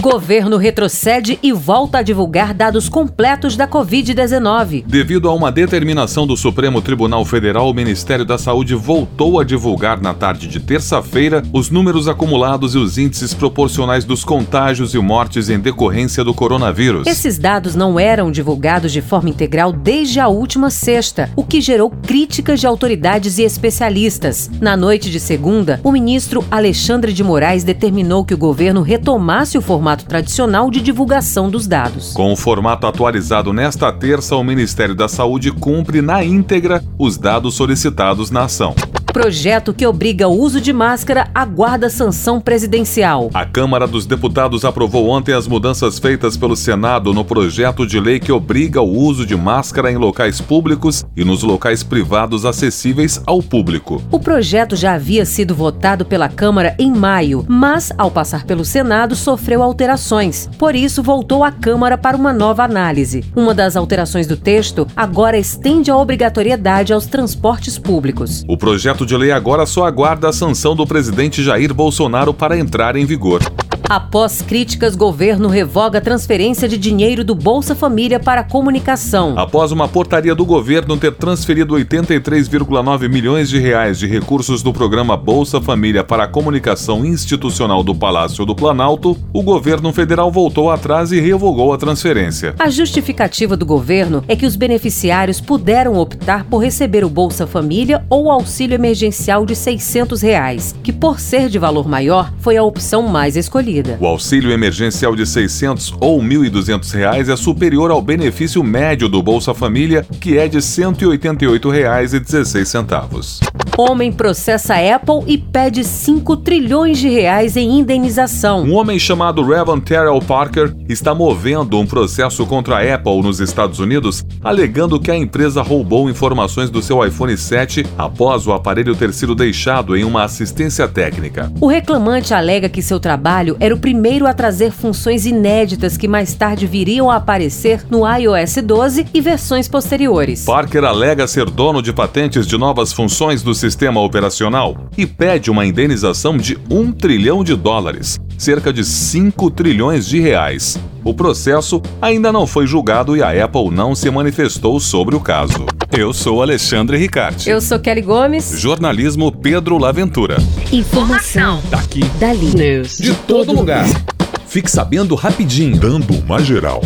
Governo retrocede e volta a divulgar dados completos da Covid-19. Devido a uma determinação do Supremo Tribunal Federal, o Ministério da Saúde voltou a divulgar na tarde de terça-feira os números acumulados e os índices proporcionais dos contágios e mortes em decorrência do coronavírus. Esses dados não eram divulgados de forma integral desde a última sexta, o que gerou críticas de autoridades e especialistas. Na noite de segunda, o ministro Alexandre de Moraes determinou que o governo retomasse o formato tradicional de divulgação dos dados. Com o formato atualizado nesta terça, o Ministério da Saúde cumpre na íntegra os dados solicitados na ação. Projeto que obriga o uso de máscara aguarda sanção presidencial. A Câmara dos Deputados aprovou ontem as mudanças feitas pelo Senado no projeto de lei que obriga o uso de máscara em locais públicos e nos locais privados acessíveis ao público. O projeto já havia sido votado pela Câmara em maio, mas, ao passar pelo Senado, sofreu alterações. Por isso, voltou à Câmara para uma nova análise. Uma das alterações do texto agora estende a obrigatoriedade aos transportes públicos. O projeto de lei agora só aguarda a sanção do presidente Jair Bolsonaro para entrar em vigor. Após críticas, governo revoga a transferência de dinheiro do Bolsa Família para a comunicação. Após uma portaria do governo ter transferido 83,9 milhões de reais de recursos do programa Bolsa Família para a comunicação institucional do Palácio do Planalto, o governo federal voltou atrás e revogou a transferência. A justificativa do governo é que os beneficiários puderam optar por receber o Bolsa Família ou o auxílio emergencial de 600 reais, que por ser de valor maior foi a opção mais escolhida. O auxílio emergencial de R$ 600 ou 1.200 reais é superior ao benefício médio do Bolsa Família, que é de R$ 188,16. Homem processa Apple e pede 5 trilhões de reais em indenização. Um homem chamado Revan Terrell Parker está movendo um processo contra a Apple nos Estados Unidos, alegando que a empresa roubou informações do seu iPhone 7 após o aparelho ter sido deixado em uma assistência técnica. O reclamante alega que seu trabalho era o primeiro a trazer funções inéditas que mais tarde viriam a aparecer no iOS 12 e versões posteriores. Parker alega ser dono de patentes de novas funções do sistema operacional e pede uma indenização de 1 trilhão de dólares, cerca de 5 trilhões de reais. O processo ainda não foi julgado e a Apple não se manifestou sobre o caso. Eu sou Alexandre Ricarte. Eu sou Kelly Gomes. Jornalismo Pedro Laventura. Informação. Daqui. Dali. News. De todo lugar. Fique sabendo rapidinho. Dando uma geral.